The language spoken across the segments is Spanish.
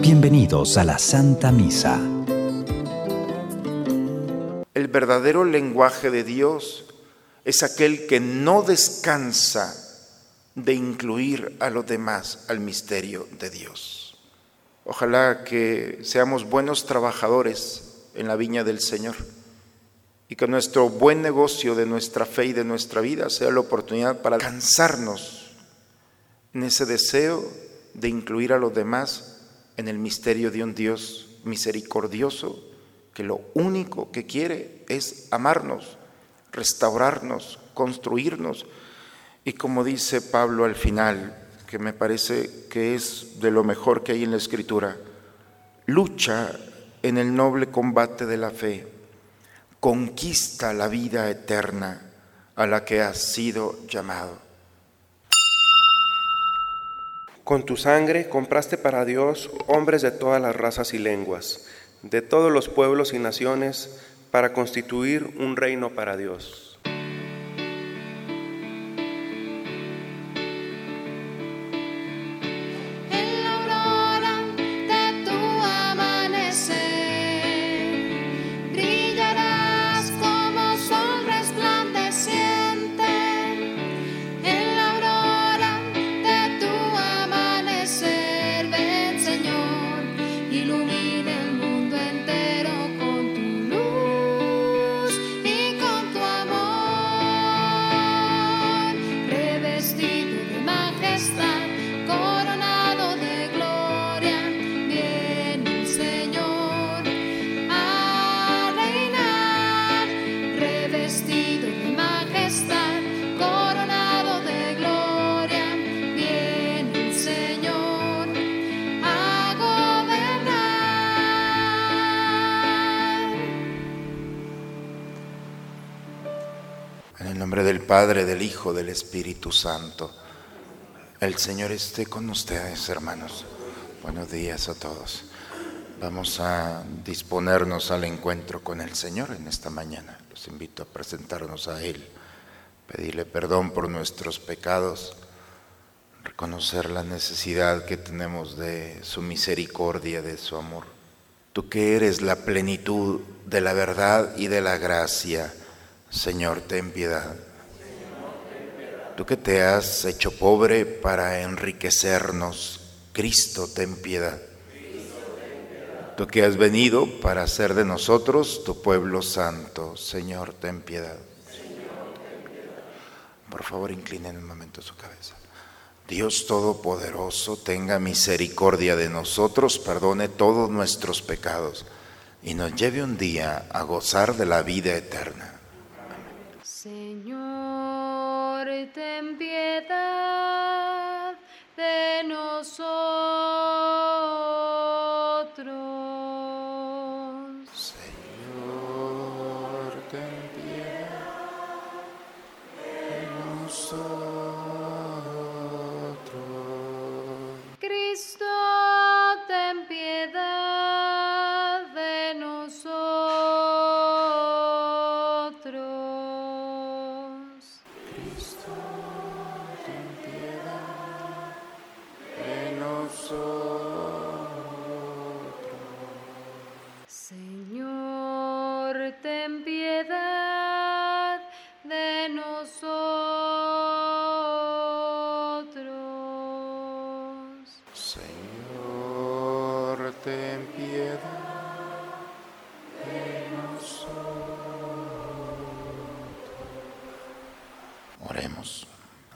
Bienvenidos a la Santa Misa. El verdadero lenguaje de Dios es aquel que no descansa de incluir a los demás al misterio de Dios. Ojalá que seamos buenos trabajadores en la viña del Señor y que nuestro buen negocio de nuestra fe y de nuestra vida sea la oportunidad para cansarnos en ese deseo de incluir a los demás en el misterio de un Dios misericordioso que lo único que quiere es amarnos, restaurarnos, construirnos. Y como dice Pablo al final, que me parece que es de lo mejor que hay en la Escritura, lucha en el noble combate de la fe, conquista la vida eterna a la que has sido llamado. Con tu sangre compraste para Dios hombres de todas las razas y lenguas, de todos los pueblos y naciones, para constituir un reino para Dios. Del Padre, del Hijo, del Espíritu Santo. El Señor esté con ustedes, hermanos. Buenos días a todos. Vamos a disponernos al encuentro con el Señor en esta mañana. Los invito a presentarnos a Él, pedirle perdón por nuestros pecados, reconocer la necesidad que tenemos de su misericordia, de su amor. Tú que eres la plenitud de la verdad y de la gracia, Señor, ten piedad. Tú que te has hecho pobre para enriquecernos, Cristo, ten piedad. Tú que has venido para hacer de nosotros tu pueblo santo, Señor, ten piedad. Por favor, inclinen un momento su cabeza. Dios Todopoderoso, tenga misericordia de nosotros, perdone todos nuestros pecados y nos lleve un día a gozar de la vida eterna. Ten piedad de nosotros.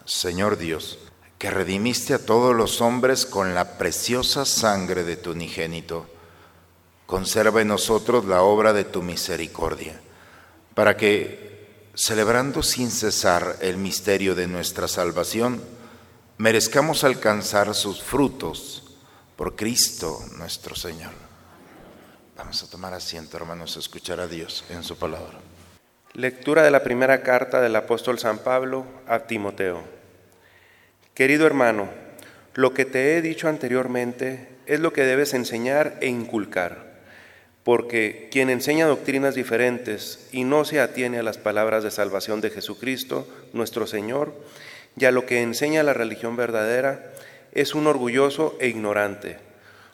Señor Dios, que redimiste a todos los hombres con la preciosa sangre de tu unigénito, conserva en nosotros la obra de tu misericordia, para que, celebrando sin cesar el misterio de nuestra salvación, merezcamos alcanzar sus frutos por Cristo nuestro Señor. Vamos a tomar asiento, hermanos, a escuchar a Dios en su palabra. Lectura de la primera carta del apóstol San Pablo a Timoteo. Querido hermano, lo que te he dicho anteriormente es lo que debes enseñar e inculcar, porque quien enseña doctrinas diferentes y no se atiene a las palabras de salvación de Jesucristo, nuestro Señor, y a lo que enseña la religión verdadera, es un orgulloso e ignorante,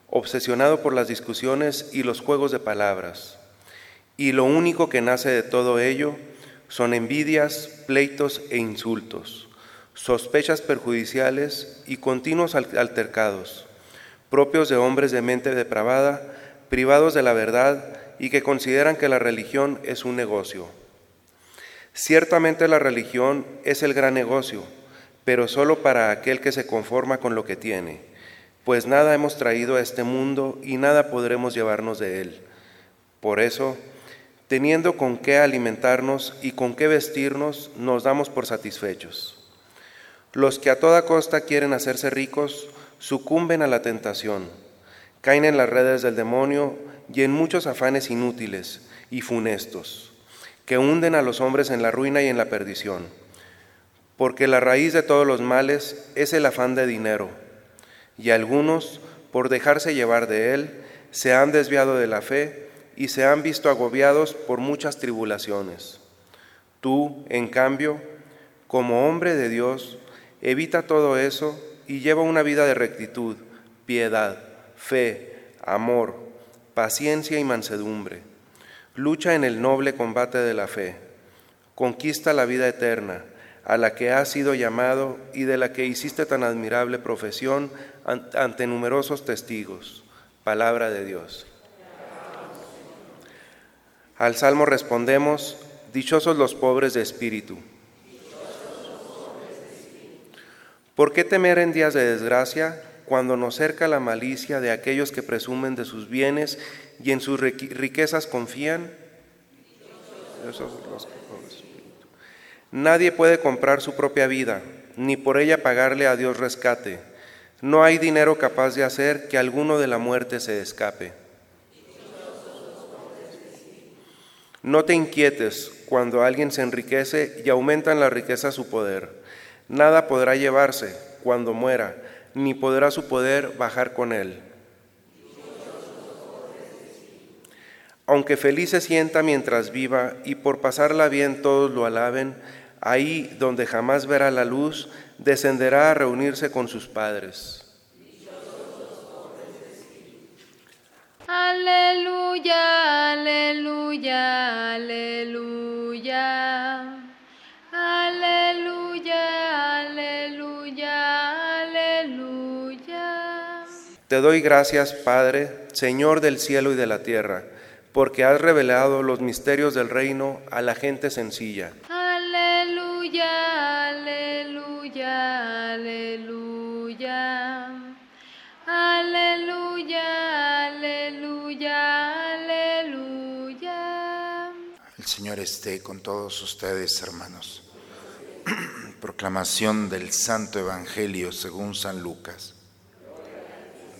obsesionado por las discusiones y los juegos de palabras. Y lo único que nace de todo ello son envidias, pleitos e insultos, sospechas perjudiciales y continuos altercados, propios de hombres de mente depravada, privados de la verdad y que consideran que la religión es un negocio. Ciertamente la religión es el gran negocio, pero solo para aquel que se conforma con lo que tiene, pues nada hemos traído a este mundo y nada podremos llevarnos de él. Por eso, teniendo con qué alimentarnos y con qué vestirnos, nos damos por satisfechos. Los que a toda costa quieren hacerse ricos sucumben a la tentación, caen en las redes del demonio y en muchos afanes inútiles y funestos, que hunden a los hombres en la ruina y en la perdición porque la raíz de todos los males es el afán de dinero, y algunos, por dejarse llevar de él, se han desviado de la fe y se han visto agobiados por muchas tribulaciones. Tú, en cambio, como hombre de Dios, evita todo eso y lleva una vida de rectitud, piedad, fe, amor, paciencia y mansedumbre. Lucha en el noble combate de la fe. Conquista la vida eterna a la que has sido llamado y de la que hiciste tan admirable profesión ante numerosos testigos. Palabra de Dios. Al salmo respondemos, Dichosos los pobres de espíritu. ¿Por qué temer en días de desgracia cuando nos cerca la malicia de aquellos que presumen de sus bienes y en sus riquezas confían? Nadie puede comprar su propia vida, ni por ella pagarle a Dios rescate. No hay dinero capaz de hacer que alguno de la muerte se escape. No te inquietes cuando alguien se enriquece y aumenta en la riqueza su poder. Nada podrá llevarse cuando muera, ni podrá su poder bajar con él. Aunque feliz se sienta mientras viva y por pasarla bien todos lo alaben, Ahí donde jamás verá la luz, descenderá a reunirse con sus padres. Aleluya, aleluya, aleluya. Aleluya, aleluya, aleluya. Te doy gracias, Padre, Señor del cielo y de la tierra, porque has revelado los misterios del reino a la gente sencilla. Aleluya, aleluya, aleluya. Aleluya, aleluya, aleluya. El Señor esté con todos ustedes, hermanos. Proclamación del Santo Evangelio según San Lucas.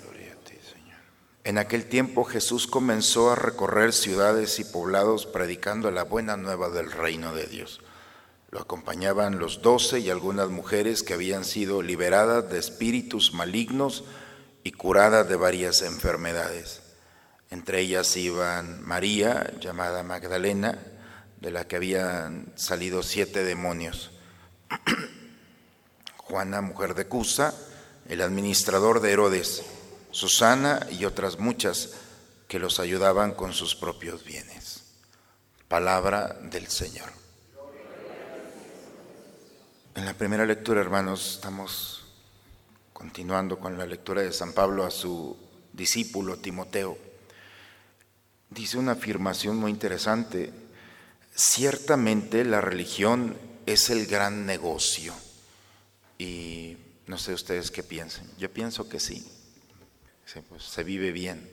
Gloria a ti, Señor. En aquel tiempo Jesús comenzó a recorrer ciudades y poblados predicando la buena nueva del reino de Dios lo acompañaban los doce y algunas mujeres que habían sido liberadas de espíritus malignos y curadas de varias enfermedades. Entre ellas iban María, llamada Magdalena, de la que habían salido siete demonios, Juana, mujer de Cusa, el administrador de Herodes, Susana y otras muchas que los ayudaban con sus propios bienes. Palabra del Señor. En la primera lectura, hermanos, estamos continuando con la lectura de San Pablo a su discípulo Timoteo. Dice una afirmación muy interesante. Ciertamente la religión es el gran negocio. Y no sé ustedes qué piensen. Yo pienso que sí. Pues, se vive bien.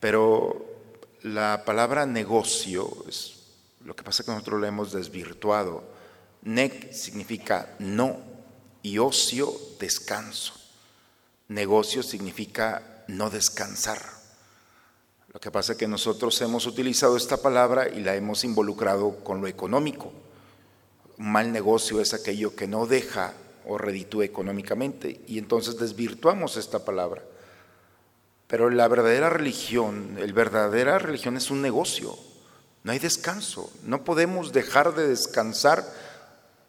Pero la palabra negocio es lo que pasa es que nosotros lo hemos desvirtuado Nec significa no y ocio, descanso. Negocio significa no descansar. Lo que pasa es que nosotros hemos utilizado esta palabra y la hemos involucrado con lo económico. Un mal negocio es aquello que no deja o reditúa económicamente y entonces desvirtuamos esta palabra. Pero la verdadera religión, el verdadera religión es un negocio. No hay descanso. No podemos dejar de descansar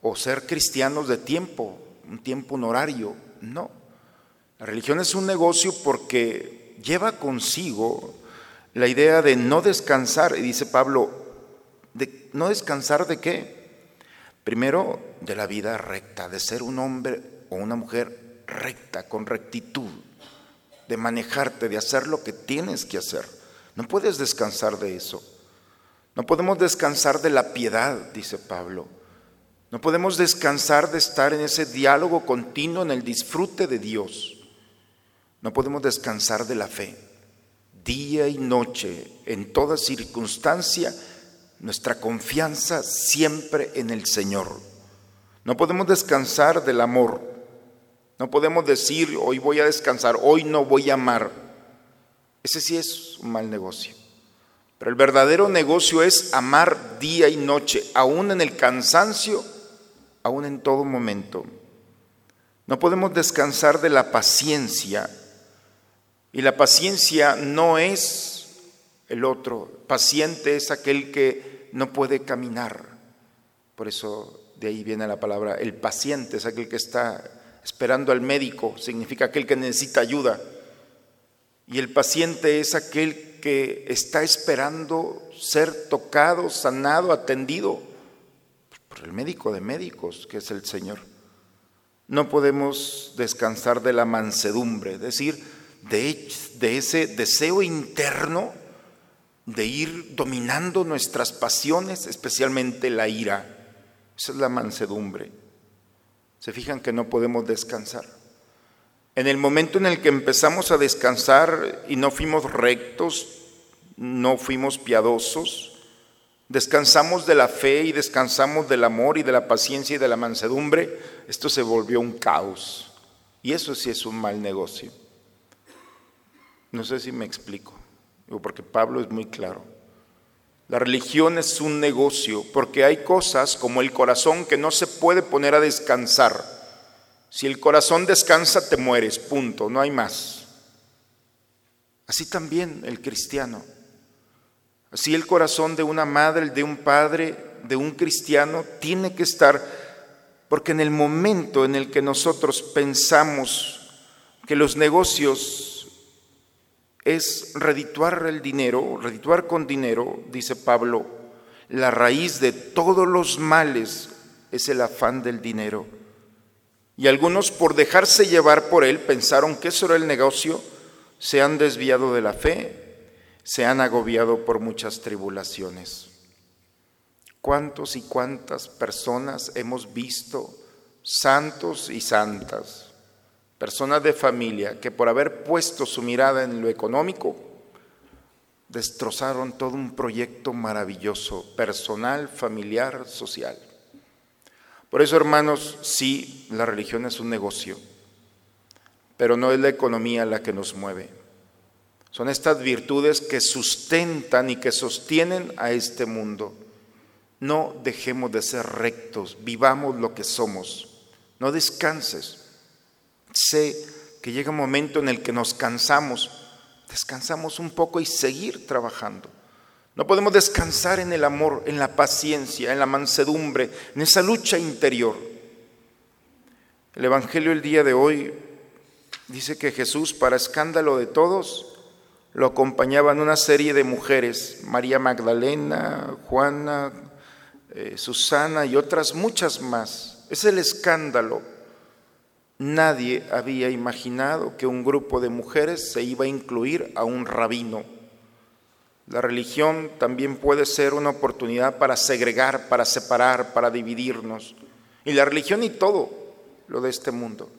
o ser cristianos de tiempo, un tiempo, un horario. No. La religión es un negocio porque lleva consigo la idea de no descansar, y dice Pablo, de no descansar de qué? Primero, de la vida recta, de ser un hombre o una mujer recta, con rectitud, de manejarte, de hacer lo que tienes que hacer. No puedes descansar de eso. No podemos descansar de la piedad, dice Pablo. No podemos descansar de estar en ese diálogo continuo, en el disfrute de Dios. No podemos descansar de la fe. Día y noche, en toda circunstancia, nuestra confianza siempre en el Señor. No podemos descansar del amor. No podemos decir, hoy voy a descansar, hoy no voy a amar. Ese sí es un mal negocio. Pero el verdadero negocio es amar día y noche, aún en el cansancio aún en todo momento. No podemos descansar de la paciencia. Y la paciencia no es el otro. Paciente es aquel que no puede caminar. Por eso de ahí viene la palabra. El paciente es aquel que está esperando al médico. Significa aquel que necesita ayuda. Y el paciente es aquel que está esperando ser tocado, sanado, atendido el médico de médicos, que es el Señor. No podemos descansar de la mansedumbre, es decir, de, de ese deseo interno de ir dominando nuestras pasiones, especialmente la ira. Esa es la mansedumbre. Se fijan que no podemos descansar. En el momento en el que empezamos a descansar y no fuimos rectos, no fuimos piadosos, descansamos de la fe y descansamos del amor y de la paciencia y de la mansedumbre, esto se volvió un caos. Y eso sí es un mal negocio. No sé si me explico, porque Pablo es muy claro. La religión es un negocio porque hay cosas como el corazón que no se puede poner a descansar. Si el corazón descansa, te mueres, punto, no hay más. Así también el cristiano. Así el corazón de una madre, de un padre, de un cristiano, tiene que estar, porque en el momento en el que nosotros pensamos que los negocios es redituar el dinero, redituar con dinero, dice Pablo, la raíz de todos los males es el afán del dinero. Y algunos por dejarse llevar por él pensaron que eso era el negocio, se han desviado de la fe, se han agobiado por muchas tribulaciones. ¿Cuántos y cuántas personas hemos visto, santos y santas, personas de familia, que por haber puesto su mirada en lo económico, destrozaron todo un proyecto maravilloso, personal, familiar, social? Por eso, hermanos, sí, la religión es un negocio, pero no es la economía la que nos mueve. Son estas virtudes que sustentan y que sostienen a este mundo. No dejemos de ser rectos, vivamos lo que somos. No descanses. Sé que llega un momento en el que nos cansamos. Descansamos un poco y seguir trabajando. No podemos descansar en el amor, en la paciencia, en la mansedumbre, en esa lucha interior. El Evangelio el día de hoy dice que Jesús, para escándalo de todos, lo acompañaban una serie de mujeres, María Magdalena, Juana, eh, Susana y otras muchas más. Es el escándalo. Nadie había imaginado que un grupo de mujeres se iba a incluir a un rabino. La religión también puede ser una oportunidad para segregar, para separar, para dividirnos. Y la religión y todo lo de este mundo.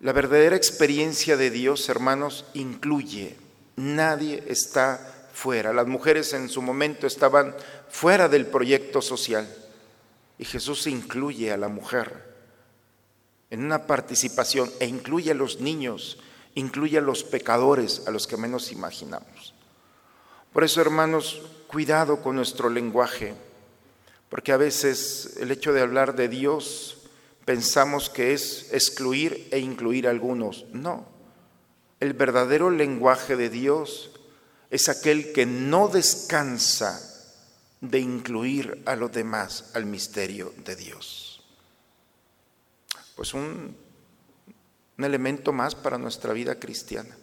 La verdadera experiencia de Dios, hermanos, incluye. Nadie está fuera. Las mujeres en su momento estaban fuera del proyecto social. Y Jesús incluye a la mujer en una participación e incluye a los niños, incluye a los pecadores, a los que menos imaginamos. Por eso, hermanos, cuidado con nuestro lenguaje, porque a veces el hecho de hablar de Dios pensamos que es excluir e incluir a algunos. No, el verdadero lenguaje de Dios es aquel que no descansa de incluir a los demás al misterio de Dios. Pues un, elemento más para nuestra vida cristiana.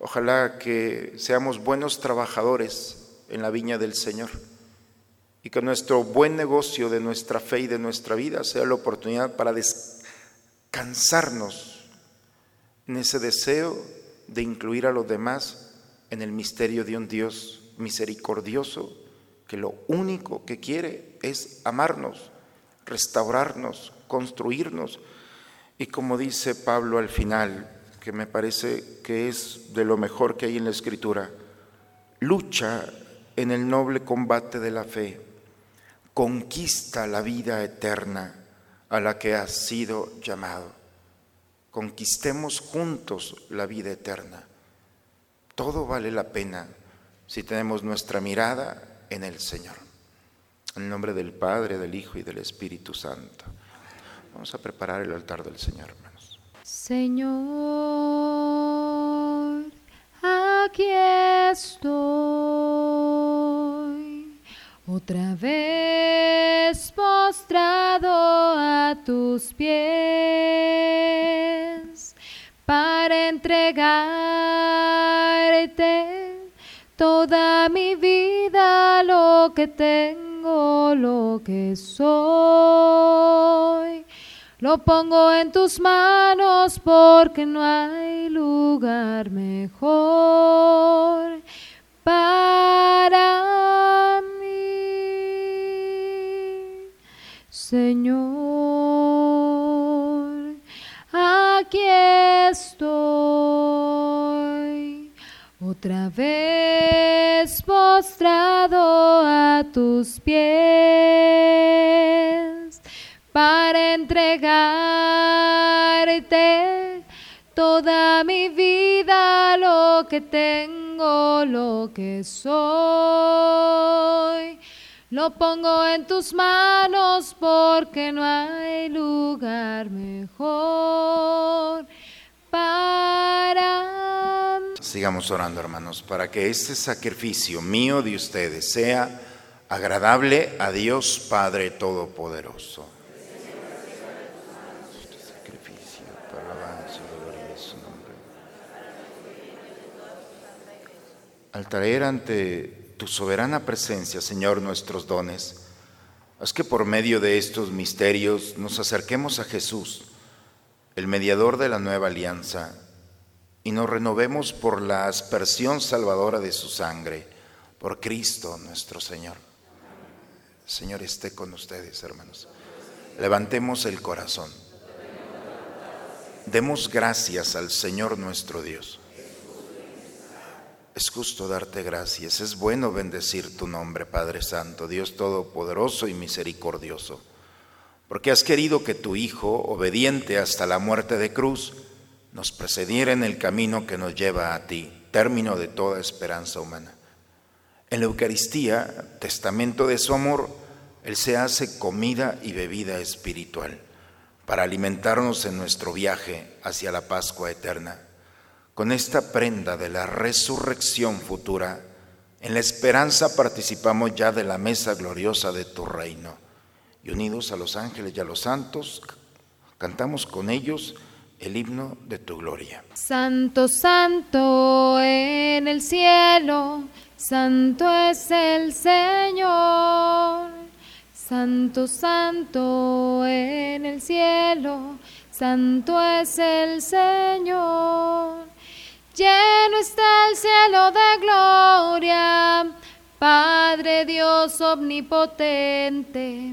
Ojalá que seamos buenos trabajadores en la viña del Señor y que nuestro buen negocio de nuestra fe y de nuestra vida sea la oportunidad para descansarnos en ese deseo de incluir a los demás en el misterio de un Dios misericordioso que lo único que quiere es amarnos, restaurarnos, construirnos. Y como dice Pablo al final, que me parece que es de lo mejor que hay en la escritura, lucha en el noble combate de la fe, conquista la vida eterna a la que has sido llamado. Conquistemos juntos la vida eterna. Todo vale la pena si tenemos nuestra mirada en el Señor. En nombre del Padre, del Hijo y del Espíritu Santo. Vamos a preparar el altar del Señor, hermanos. Señor, aquí estoy, otra vez postrado a tus pies para entregarte toda mi vida, lo que tengo, lo que soy. Lo pongo en tus manos porque no hay lugar mejor para Señor. Aquí estoy otra vez postrado a tus pies para entregarte toda mi vida, lo que tengo, lo que soy. Lo pongo en tus manos porque no hay lugar mejor para. Sigamos orando, hermanos, para que este sacrificio mío de ustedes sea agradable a Dios Padre Todopoderoso. Al traer ante tu soberana presencia, Señor, nuestros dones, haz que por medio de estos misterios nos acerquemos a Jesús, el mediador de la nueva alianza, y nos renovemos por la aspersión salvadora de su sangre, por Cristo nuestro Señor. Señor esté con ustedes, hermanos. Levantemos el corazón. Demos gracias al Señor nuestro Dios. Es justo darte gracias, es bueno bendecir tu nombre, Padre Santo, Dios Todopoderoso y Misericordioso, porque has querido que tu Hijo, obediente hasta la muerte de cruz, nos precediera en el camino que nos lleva a ti, término de toda esperanza humana. En la Eucaristía, testamento de su amor, Él se hace comida y bebida espiritual para alimentarnos en nuestro viaje hacia la Pascua eterna. Con esta prenda de la resurrección futura, en la esperanza participamos ya de la mesa gloriosa de tu reino. Y unidos a los ángeles y a los santos, cantamos con ellos el himno de tu gloria. Santo, santo en el cielo, santo es el Señor. Santo, santo en el cielo, santo es el Señor. Lleno está el cielo de gloria, Padre Dios omnipotente.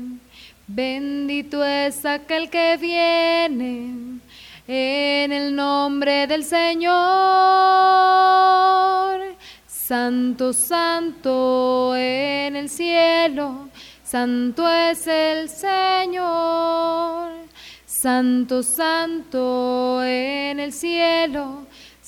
Bendito es aquel que viene en el nombre del Señor. Santo, santo en el cielo, santo es el Señor. Santo, santo en el cielo,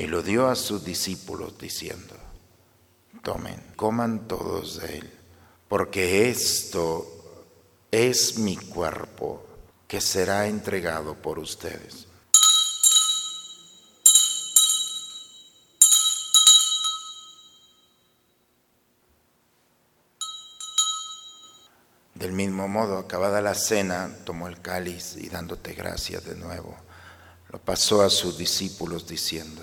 y lo dio a sus discípulos diciendo, tomen, coman todos de él, porque esto es mi cuerpo que será entregado por ustedes. Del mismo modo, acabada la cena, tomó el cáliz y dándote gracias de nuevo, lo pasó a sus discípulos diciendo,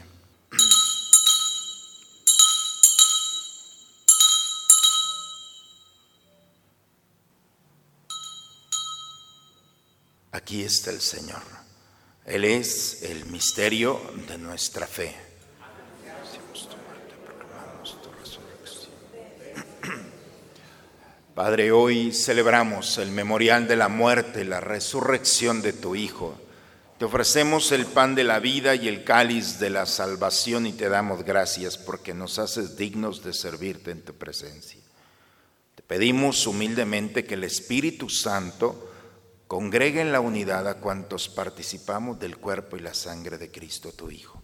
Aquí está el Señor. Él es el misterio de nuestra fe. Padre, hoy celebramos el memorial de la muerte la resurrección de tu Hijo. Te ofrecemos el pan de la vida y el cáliz de la salvación y te damos gracias porque nos haces dignos de servirte en tu presencia. Te pedimos humildemente que el Espíritu Santo Congregue en la unidad a cuantos participamos del cuerpo y la sangre de Cristo tu Hijo.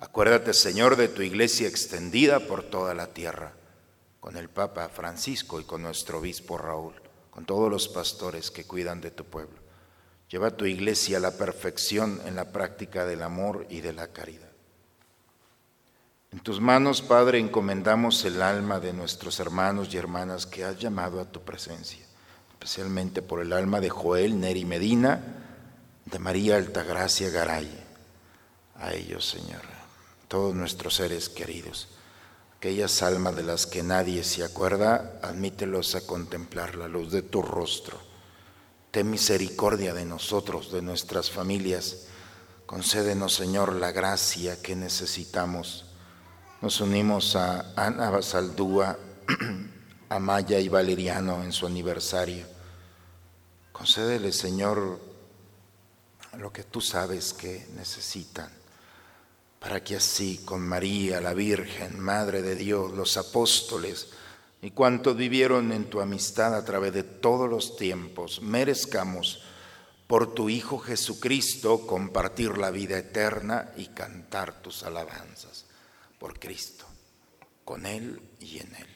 Acuérdate, Señor, de tu iglesia extendida por toda la tierra, con el Papa Francisco y con nuestro obispo Raúl, con todos los pastores que cuidan de tu pueblo. Lleva tu iglesia a la perfección en la práctica del amor y de la caridad. En tus manos, Padre, encomendamos el alma de nuestros hermanos y hermanas que has llamado a tu presencia especialmente por el alma de Joel Neri Medina, de María Altagracia Garay. A ellos, Señor, todos nuestros seres queridos, aquellas almas de las que nadie se acuerda, admítelos a contemplar la luz de tu rostro. Ten misericordia de nosotros, de nuestras familias. Concédenos, Señor, la gracia que necesitamos. Nos unimos a Ana Basaldúa, a Maya y Valeriano en su aniversario. Concédele, Señor, lo que tú sabes que necesitan, para que así con María, la Virgen, Madre de Dios, los apóstoles y cuantos vivieron en tu amistad a través de todos los tiempos, merezcamos por tu Hijo Jesucristo compartir la vida eterna y cantar tus alabanzas por Cristo, con Él y en Él.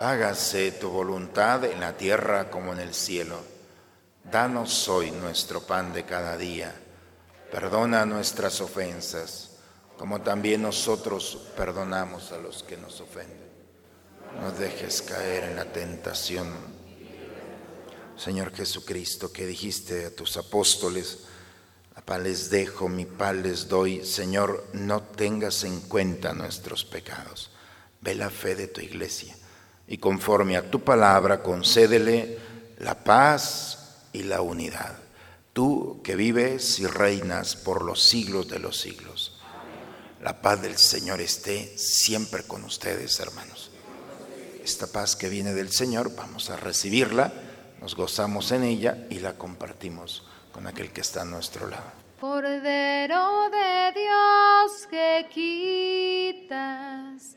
Hágase tu voluntad en la tierra como en el cielo. Danos hoy nuestro pan de cada día. Perdona nuestras ofensas, como también nosotros perdonamos a los que nos ofenden. No dejes caer en la tentación. Señor Jesucristo, que dijiste a tus apóstoles, la paz les dejo, mi paz les doy. Señor, no tengas en cuenta nuestros pecados. Ve la fe de tu iglesia y conforme a tu palabra concédele la paz y la unidad. Tú que vives y reinas por los siglos de los siglos. La paz del Señor esté siempre con ustedes, hermanos. Esta paz que viene del Señor, vamos a recibirla, nos gozamos en ella y la compartimos con aquel que está a nuestro lado. Cordero de Dios que quitas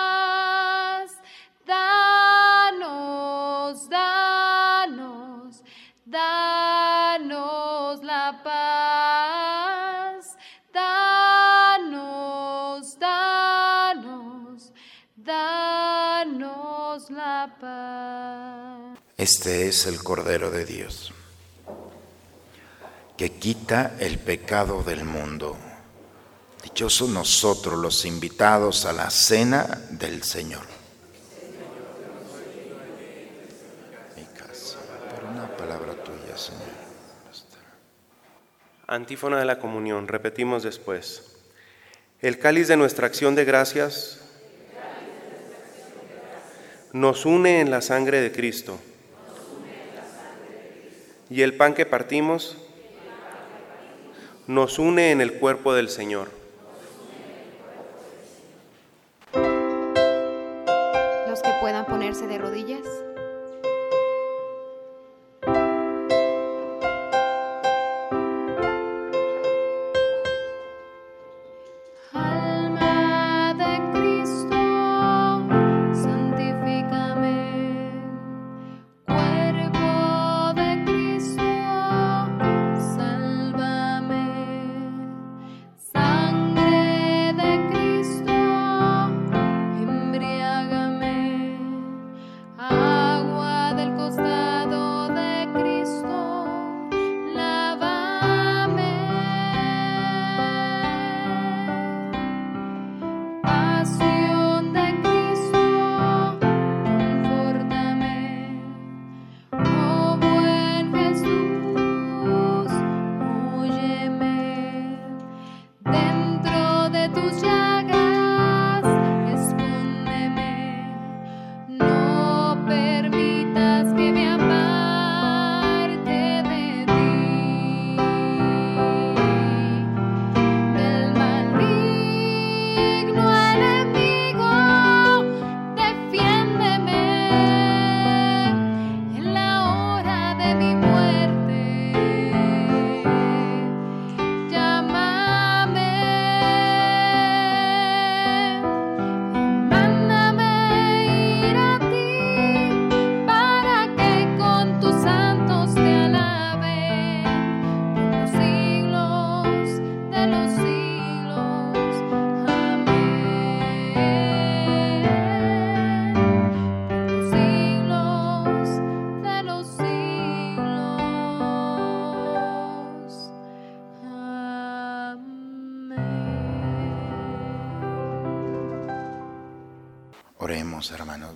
la paz. Este es el Cordero de Dios, que quita el pecado del mundo. Dichosos nosotros los invitados a la cena del Señor. Mi casa, por una palabra tuya, Señor. Antífona de la comunión, repetimos después. El cáliz de nuestra acción de gracias nos une en la sangre de Cristo. Y el pan que partimos nos une en el cuerpo del Señor.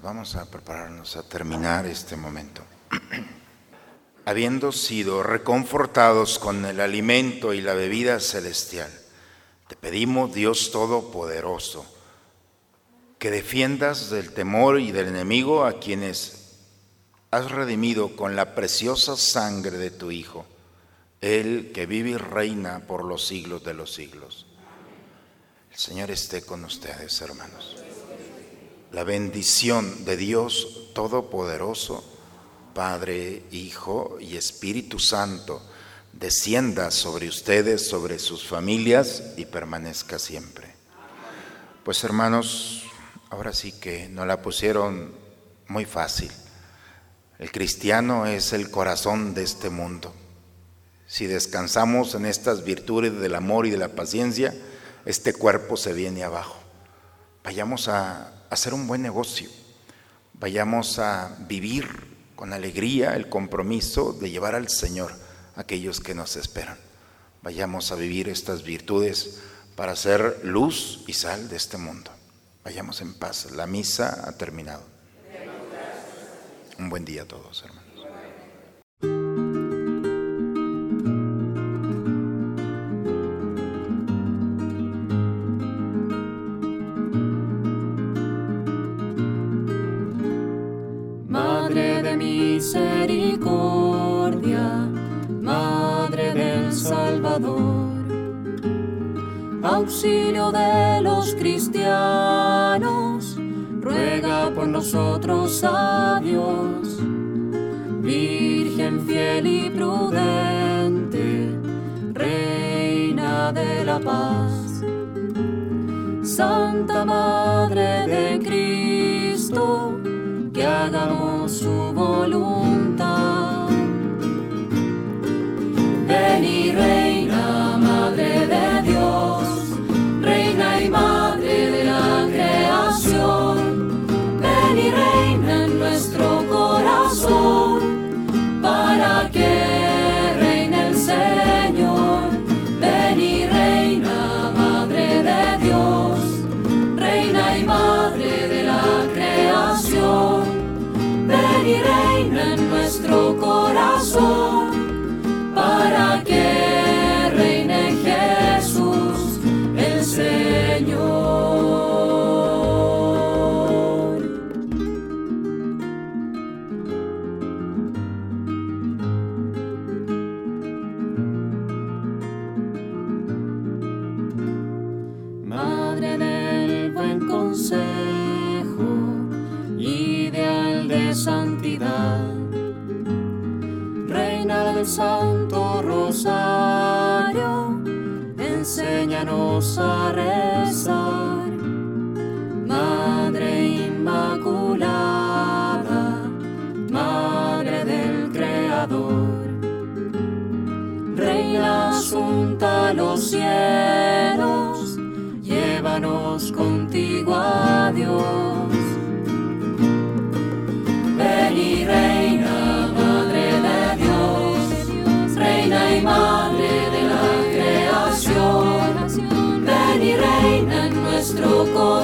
Vamos a prepararnos a terminar este momento. Habiendo sido reconfortados con el alimento y la bebida celestial, te pedimos, Dios Todopoderoso, que defiendas del temor y del enemigo a quienes has redimido con la preciosa sangre de tu Hijo, Él que vive y reina por los siglos de los siglos. El Señor esté con ustedes, hermanos. La bendición de Dios Todopoderoso, Padre, Hijo y Espíritu Santo, descienda sobre ustedes, sobre sus familias y permanezca siempre. Pues hermanos, ahora sí que nos la pusieron muy fácil. El cristiano es el corazón de este mundo. Si descansamos en estas virtudes del amor y de la paciencia, este cuerpo se viene abajo. Vayamos a hacer un buen negocio. Vayamos a vivir con alegría el compromiso de llevar al Señor a aquellos que nos esperan. Vayamos a vivir estas virtudes para ser luz y sal de este mundo. Vayamos en paz. La misa ha terminado. Un buen día a todos, hermanos. Salvador, auxilio de los cristianos, ruega por nosotros a Dios. Virgen fiel y prudente, Reina de la paz, Santa Madre de Cristo, que hagamos su voluntad nuestro corazón.